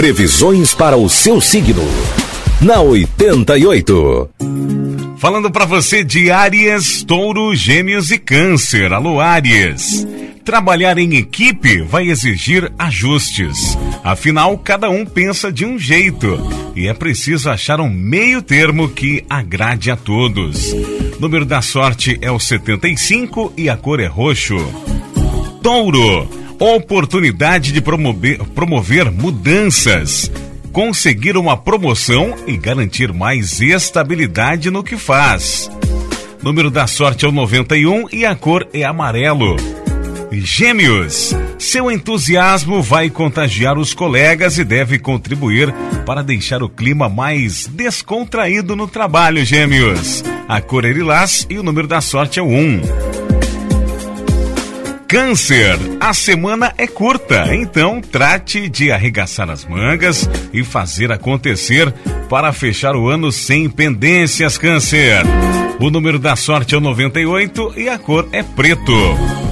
Previsões para o seu signo. Na 88. Falando para você de Áries, Touro, Gêmeos e Câncer. Alô, Áries. Trabalhar em equipe vai exigir ajustes. Afinal, cada um pensa de um jeito e é preciso achar um meio termo que agrade a todos. Número da sorte é o 75 e a cor é roxo. Touro, oportunidade de promover, promover mudanças, conseguir uma promoção e garantir mais estabilidade no que faz. Número da sorte é o 91 e a cor é amarelo. Gêmeos, seu entusiasmo vai contagiar os colegas e deve contribuir para deixar o clima mais descontraído no trabalho, Gêmeos. A cor é lilás e o número da sorte é o 1. Câncer, a semana é curta, então trate de arregaçar as mangas e fazer acontecer para fechar o ano sem pendências, Câncer. O número da sorte é o 98 e a cor é preto.